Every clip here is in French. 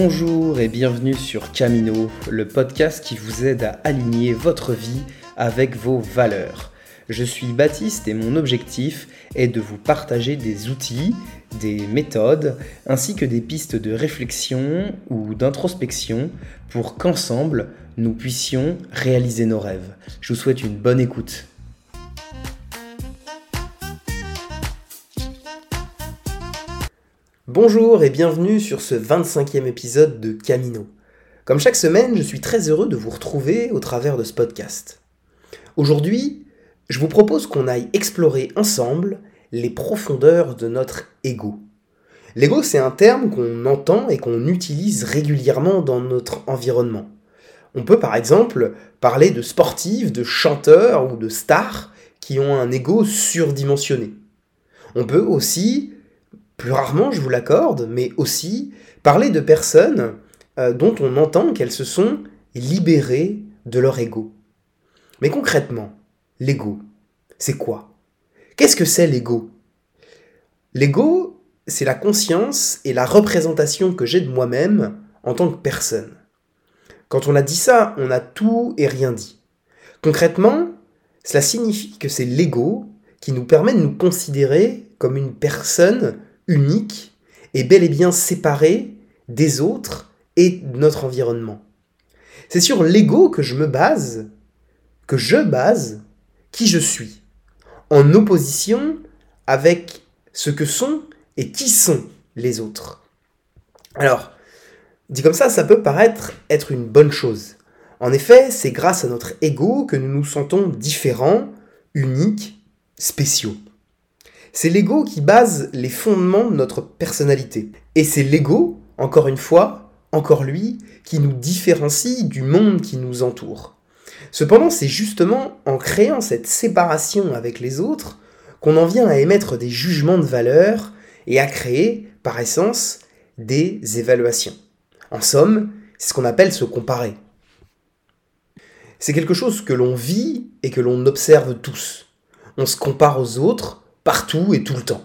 Bonjour et bienvenue sur Camino, le podcast qui vous aide à aligner votre vie avec vos valeurs. Je suis Baptiste et mon objectif est de vous partager des outils, des méthodes, ainsi que des pistes de réflexion ou d'introspection pour qu'ensemble, nous puissions réaliser nos rêves. Je vous souhaite une bonne écoute. Bonjour et bienvenue sur ce 25e épisode de Camino. Comme chaque semaine, je suis très heureux de vous retrouver au travers de ce podcast. Aujourd'hui, je vous propose qu'on aille explorer ensemble les profondeurs de notre ego. L'ego, c'est un terme qu'on entend et qu'on utilise régulièrement dans notre environnement. On peut par exemple parler de sportifs, de chanteurs ou de stars qui ont un ego surdimensionné. On peut aussi plus rarement, je vous l'accorde, mais aussi parler de personnes euh, dont on entend qu'elles se sont libérées de leur ego. Mais concrètement, l'ego, c'est quoi? Qu'est-ce que c'est l'ego? L'ego, c'est la conscience et la représentation que j'ai de moi-même en tant que personne. Quand on a dit ça, on a tout et rien dit. Concrètement, cela signifie que c'est l'ego qui nous permet de nous considérer comme une personne unique et bel et bien séparé des autres et de notre environnement. C'est sur l'ego que je me base, que je base qui je suis, en opposition avec ce que sont et qui sont les autres. Alors, dit comme ça, ça peut paraître être une bonne chose. En effet, c'est grâce à notre ego que nous nous sentons différents, uniques, spéciaux. C'est l'ego qui base les fondements de notre personnalité. Et c'est l'ego, encore une fois, encore lui, qui nous différencie du monde qui nous entoure. Cependant, c'est justement en créant cette séparation avec les autres qu'on en vient à émettre des jugements de valeur et à créer, par essence, des évaluations. En somme, c'est ce qu'on appelle se comparer. C'est quelque chose que l'on vit et que l'on observe tous. On se compare aux autres partout et tout le temps.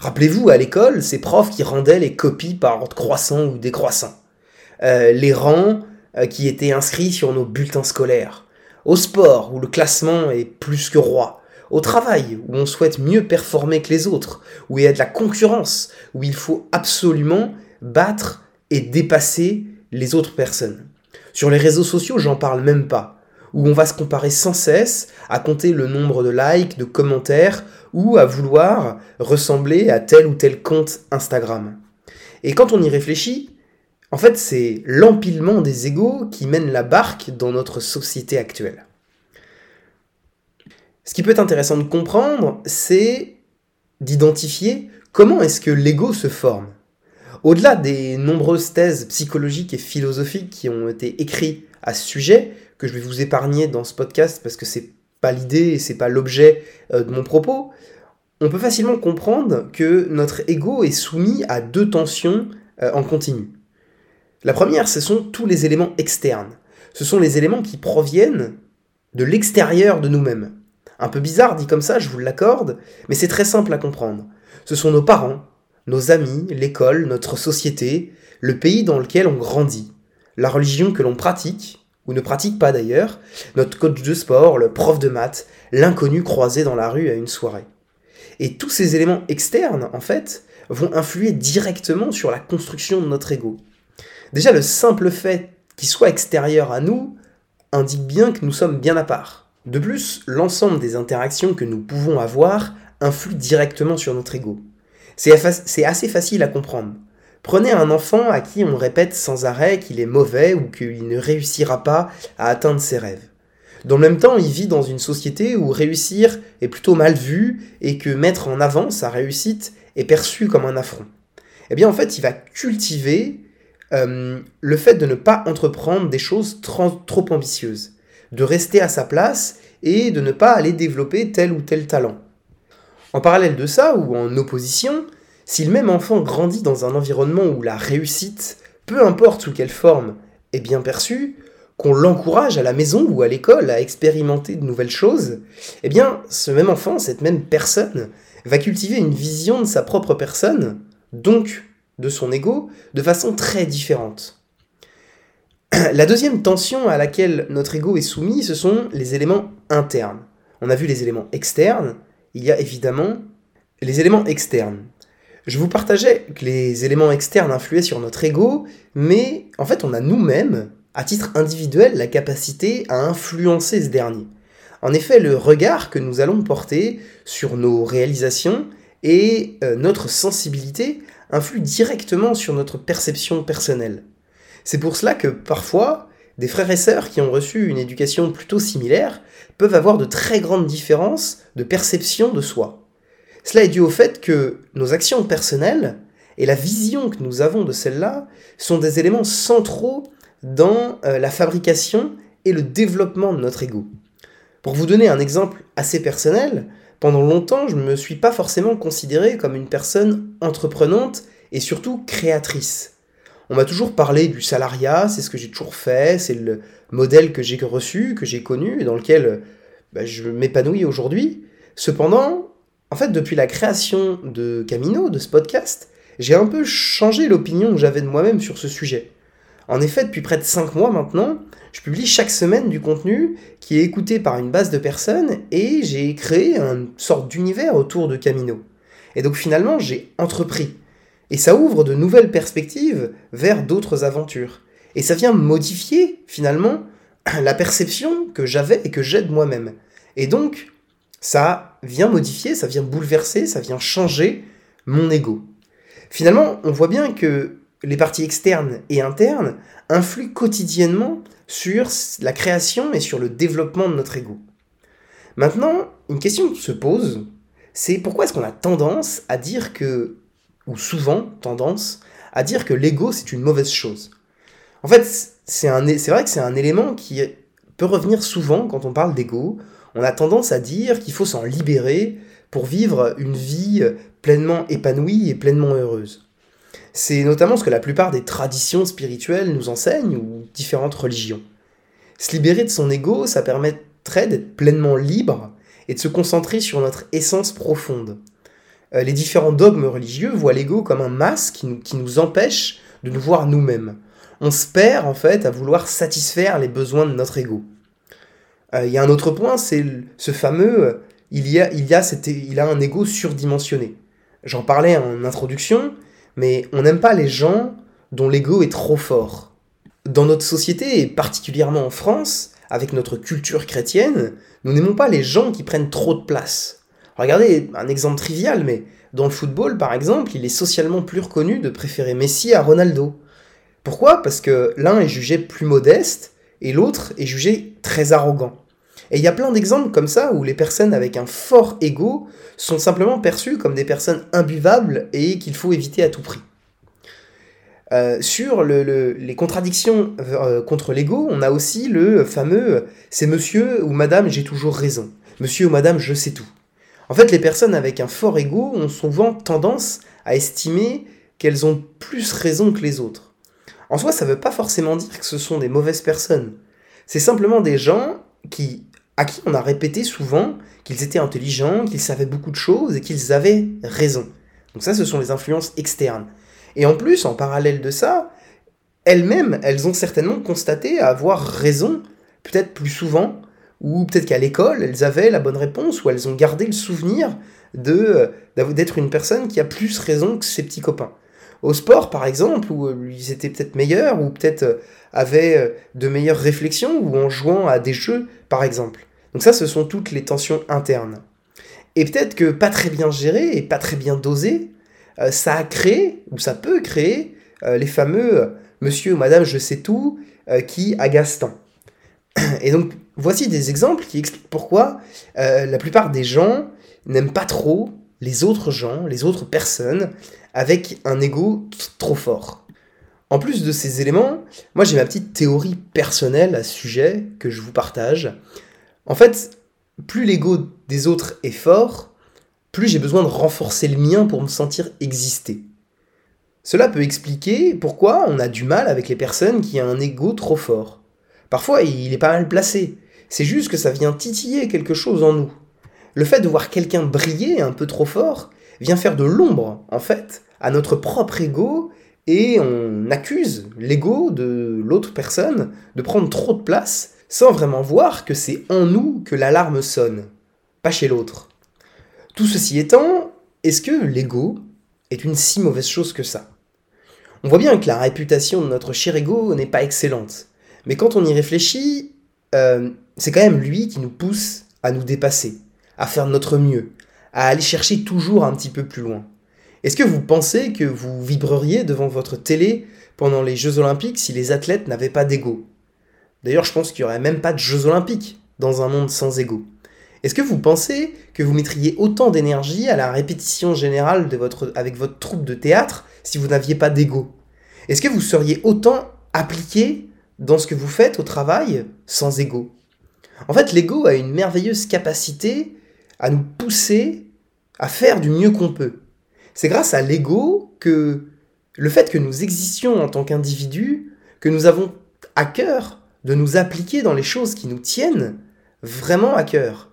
Rappelez-vous, à l'école, ces profs qui rendaient les copies par ordre croissant ou décroissant. Euh, les rangs euh, qui étaient inscrits sur nos bulletins scolaires. Au sport, où le classement est plus que roi. Au travail, où on souhaite mieux performer que les autres, où il y a de la concurrence, où il faut absolument battre et dépasser les autres personnes. Sur les réseaux sociaux, j'en parle même pas où on va se comparer sans cesse, à compter le nombre de likes, de commentaires, ou à vouloir ressembler à tel ou tel compte Instagram. Et quand on y réfléchit, en fait, c'est l'empilement des égaux qui mène la barque dans notre société actuelle. Ce qui peut être intéressant de comprendre, c'est d'identifier comment est-ce que l'ego se forme. Au-delà des nombreuses thèses psychologiques et philosophiques qui ont été écrites à ce sujet, que je vais vous épargner dans ce podcast parce que c'est l'idée et c'est pas l'objet euh, de mon propos, on peut facilement comprendre que notre ego est soumis à deux tensions euh, en continu. La première, ce sont tous les éléments externes. Ce sont les éléments qui proviennent de l'extérieur de nous-mêmes. Un peu bizarre dit comme ça, je vous l'accorde, mais c'est très simple à comprendre. Ce sont nos parents, nos amis, l'école, notre société, le pays dans lequel on grandit, la religion que l'on pratique, ou ne pratique pas d'ailleurs, notre coach de sport, le prof de maths, l'inconnu croisé dans la rue à une soirée. Et tous ces éléments externes, en fait, vont influer directement sur la construction de notre ego. Déjà, le simple fait qu'il soit extérieur à nous indique bien que nous sommes bien à part. De plus, l'ensemble des interactions que nous pouvons avoir influent directement sur notre ego. C'est assez facile à comprendre. Prenez un enfant à qui on répète sans arrêt qu'il est mauvais ou qu'il ne réussira pas à atteindre ses rêves. Dans le même temps, il vit dans une société où réussir est plutôt mal vu et que mettre en avant sa réussite est perçu comme un affront. Eh bien, en fait, il va cultiver euh, le fait de ne pas entreprendre des choses trop ambitieuses, de rester à sa place et de ne pas aller développer tel ou tel talent. En parallèle de ça, ou en opposition, si le même enfant grandit dans un environnement où la réussite, peu importe sous quelle forme, est bien perçue, qu'on l'encourage à la maison ou à l'école à expérimenter de nouvelles choses, eh bien, ce même enfant, cette même personne, va cultiver une vision de sa propre personne, donc de son ego de façon très différente. La deuxième tension à laquelle notre ego est soumis, ce sont les éléments internes. On a vu les éléments externes, il y a évidemment les éléments externes. Je vous partageais que les éléments externes influaient sur notre ego, mais en fait on a nous-mêmes, à titre individuel, la capacité à influencer ce dernier. En effet, le regard que nous allons porter sur nos réalisations et euh, notre sensibilité influe directement sur notre perception personnelle. C'est pour cela que parfois, des frères et sœurs qui ont reçu une éducation plutôt similaire peuvent avoir de très grandes différences de perception de soi. Cela est dû au fait que nos actions personnelles et la vision que nous avons de celles-là sont des éléments centraux dans euh, la fabrication et le développement de notre ego. Pour vous donner un exemple assez personnel, pendant longtemps, je ne me suis pas forcément considéré comme une personne entreprenante et surtout créatrice. On m'a toujours parlé du salariat, c'est ce que j'ai toujours fait, c'est le modèle que j'ai reçu, que j'ai connu, et dans lequel bah, je m'épanouis aujourd'hui. Cependant, en fait, depuis la création de Camino, de ce podcast, j'ai un peu changé l'opinion que j'avais de moi-même sur ce sujet. En effet, depuis près de 5 mois maintenant, je publie chaque semaine du contenu qui est écouté par une base de personnes et j'ai créé une sorte d'univers autour de Camino. Et donc finalement, j'ai entrepris. Et ça ouvre de nouvelles perspectives vers d'autres aventures. Et ça vient modifier finalement la perception que j'avais et que j'ai de moi-même. Et donc, ça vient modifier, ça vient bouleverser, ça vient changer mon ego. Finalement, on voit bien que les parties externes et internes influent quotidiennement sur la création et sur le développement de notre ego. Maintenant, une question se pose, c'est pourquoi est-ce qu'on a tendance à dire que, ou souvent tendance, à dire que l'ego c'est une mauvaise chose? En fait, c'est vrai que c'est un élément qui peut revenir souvent quand on parle d'ego, on a tendance à dire qu'il faut s'en libérer pour vivre une vie pleinement épanouie et pleinement heureuse. C'est notamment ce que la plupart des traditions spirituelles nous enseignent ou différentes religions. Se libérer de son ego, ça permettrait d'être pleinement libre et de se concentrer sur notre essence profonde. Euh, les différents dogmes religieux voient l'ego comme un masque qui nous, qui nous empêche de nous voir nous-mêmes. On se perd en fait à vouloir satisfaire les besoins de notre ego. Euh, il y a un autre point, c'est ce fameux euh, il y a, il y a, il a un ego surdimensionné. J'en parlais en introduction, mais on n'aime pas les gens dont l'ego est trop fort. Dans notre société, et particulièrement en France, avec notre culture chrétienne, nous n'aimons pas les gens qui prennent trop de place. Regardez un exemple trivial, mais dans le football, par exemple, il est socialement plus reconnu de préférer Messi à Ronaldo. Pourquoi? Parce que l'un est jugé plus modeste et l'autre est jugé très arrogant. Et il y a plein d'exemples comme ça où les personnes avec un fort ego sont simplement perçues comme des personnes imbuvables et qu'il faut éviter à tout prix. Euh, sur les contradictions euh, contre l'ego, on a aussi le fameux c'est monsieur ou madame j'ai toujours raison, monsieur ou madame je sais tout. En fait, les personnes avec un fort ego ont souvent tendance à estimer qu'elles ont plus raison que les autres. En soi, ça ne veut pas forcément dire que ce sont des mauvaises personnes. C'est simplement des gens qui à qui on a répété souvent qu'ils étaient intelligents, qu'ils savaient beaucoup de choses et qu'ils avaient raison. Donc ça, ce sont les influences externes. Et en plus, en parallèle de ça, elles-mêmes, elles ont certainement constaté avoir raison, peut-être plus souvent, ou peut-être qu'à l'école, elles avaient la bonne réponse, ou elles ont gardé le souvenir de d'être une personne qui a plus raison que ses petits copains. Au sport, par exemple, où euh, ils étaient peut-être meilleurs, ou peut-être euh, avaient euh, de meilleures réflexions, ou en jouant à des jeux, par exemple. Donc ça, ce sont toutes les tensions internes. Et peut-être que pas très bien géré et pas très bien dosé, ça a créé, ou ça peut créer, les fameux monsieur ou madame je sais tout qui agacent tant. Et donc, voici des exemples qui expliquent pourquoi la plupart des gens n'aiment pas trop les autres gens, les autres personnes, avec un ego trop fort. En plus de ces éléments, moi j'ai ma petite théorie personnelle à ce sujet que je vous partage. En fait, plus l'ego des autres est fort, plus j'ai besoin de renforcer le mien pour me sentir exister. Cela peut expliquer pourquoi on a du mal avec les personnes qui ont un ego trop fort. Parfois, il est pas mal placé. C'est juste que ça vient titiller quelque chose en nous. Le fait de voir quelqu'un briller un peu trop fort vient faire de l'ombre, en fait, à notre propre ego et on accuse l'ego de l'autre personne de prendre trop de place sans vraiment voir que c'est en nous que l'alarme sonne, pas chez l'autre. Tout ceci étant, est-ce que l'ego est une si mauvaise chose que ça? On voit bien que la réputation de notre cher ego n'est pas excellente, mais quand on y réfléchit, euh, c'est quand même lui qui nous pousse à nous dépasser, à faire notre mieux, à aller chercher toujours un petit peu plus loin. Est-ce que vous pensez que vous vibreriez devant votre télé pendant les Jeux Olympiques si les athlètes n'avaient pas d'ego? D'ailleurs, je pense qu'il n'y aurait même pas de Jeux Olympiques dans un monde sans ego. Est-ce que vous pensez que vous mettriez autant d'énergie à la répétition générale avec votre troupe de théâtre si vous n'aviez pas d'ego? Est-ce que vous seriez autant appliqué dans ce que vous faites au travail sans ego? En fait, l'ego a une merveilleuse capacité à nous pousser à faire du mieux qu'on peut. C'est grâce à l'ego que le fait que nous existions en tant qu'individus, que nous avons à cœur de nous appliquer dans les choses qui nous tiennent vraiment à cœur.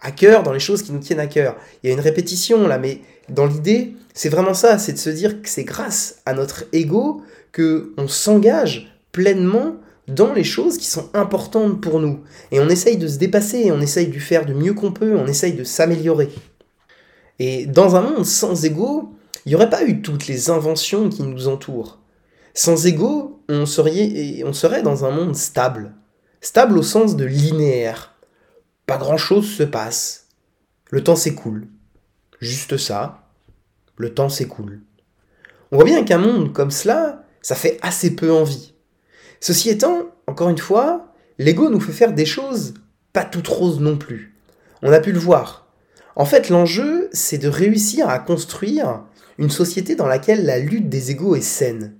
À cœur dans les choses qui nous tiennent à cœur. Il y a une répétition là, mais dans l'idée, c'est vraiment ça, c'est de se dire que c'est grâce à notre ego que on s'engage pleinement dans les choses qui sont importantes pour nous. Et on essaye de se dépasser, on essaye de faire du mieux qu'on peut, on essaye de s'améliorer. Et dans un monde sans ego, il n'y aurait pas eu toutes les inventions qui nous entourent. Sans ego, on serait, on serait dans un monde stable. Stable au sens de linéaire. Pas grand-chose se passe. Le temps s'écoule. Juste ça. Le temps s'écoule. On voit bien qu'un monde comme cela, ça fait assez peu envie. Ceci étant, encore une fois, l'ego nous fait faire des choses pas toutes roses non plus. On a pu le voir. En fait, l'enjeu, c'est de réussir à construire une société dans laquelle la lutte des égaux est saine.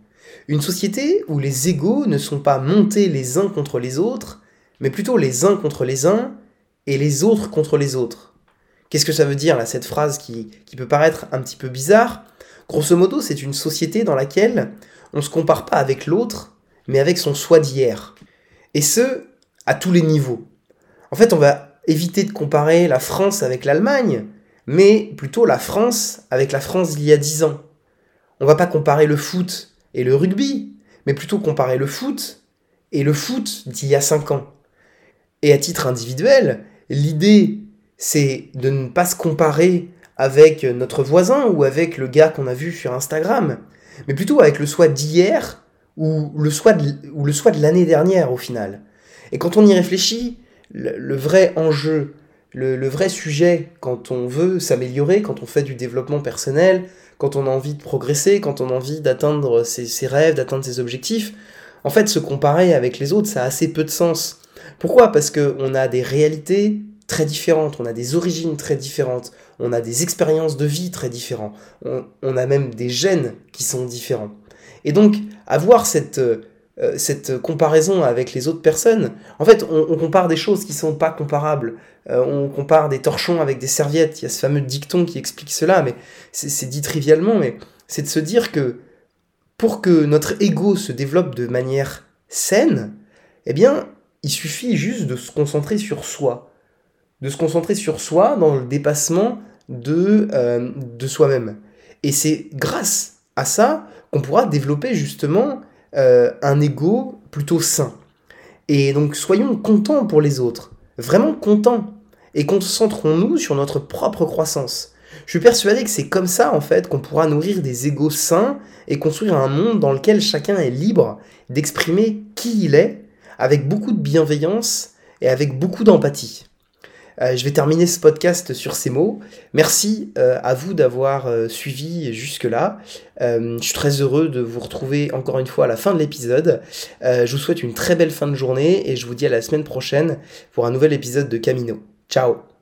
Une société où les égaux ne sont pas montés les uns contre les autres, mais plutôt les uns contre les uns et les autres contre les autres. Qu'est-ce que ça veut dire là, cette phrase qui, qui peut paraître un petit peu bizarre? Grosso modo, c'est une société dans laquelle on ne se compare pas avec l'autre, mais avec son soi d'hier. Et ce, à tous les niveaux. En fait, on va éviter de comparer la France avec l'Allemagne, mais plutôt la France avec la France d'il y a dix ans. On va pas comparer le foot et le rugby, mais plutôt comparer le foot et le foot d'il y a cinq ans. Et à titre individuel, l'idée, c'est de ne pas se comparer avec notre voisin ou avec le gars qu'on a vu sur Instagram, mais plutôt avec le soi d'hier ou le soi de, l'année dernière au final. Et quand on y réfléchit, le, vrai enjeu, le, vrai sujet quand on veut s'améliorer, quand on fait du développement personnel, quand on a envie de progresser, quand on a envie d'atteindre ses, rêves, d'atteindre ses objectifs, en fait, se comparer avec les autres, ça a assez peu de sens. Pourquoi? Parce qu'on a des réalités très différentes, on a des origines très différentes, on a des expériences de vie très différentes, on a même des gènes qui sont différents. Et donc, avoir cette euh, cette comparaison avec les autres personnes. En fait, on, compare des choses qui sont pas comparables. Euh, on compare des torchons avec des serviettes. Il y a ce fameux dicton qui explique cela, mais c'est dit trivialement, mais c'est de se dire que pour que notre ego se développe de manière saine, eh bien, il suffit juste de se concentrer sur soi. De se concentrer sur soi dans le dépassement de, euh, de soi-même. Et c'est grâce à ça qu'on pourra développer justement euh, un ego plutôt sain. Et donc soyons contents pour les autres, vraiment contents, et concentrons-nous sur notre propre croissance. Je suis persuadé que c'est comme ça en fait qu'on pourra nourrir des égos sains et construire un monde dans lequel chacun est libre d'exprimer qui il est avec beaucoup de bienveillance et avec beaucoup d'empathie. Euh, je vais terminer ce podcast sur ces mots. Merci euh, à vous d'avoir euh, suivi jusque-là. je suis très heureux de vous retrouver encore une fois à la fin de l'épisode. je vous souhaite une très belle fin de journée et je vous dis à la semaine prochaine pour un nouvel épisode de Camino. Ciao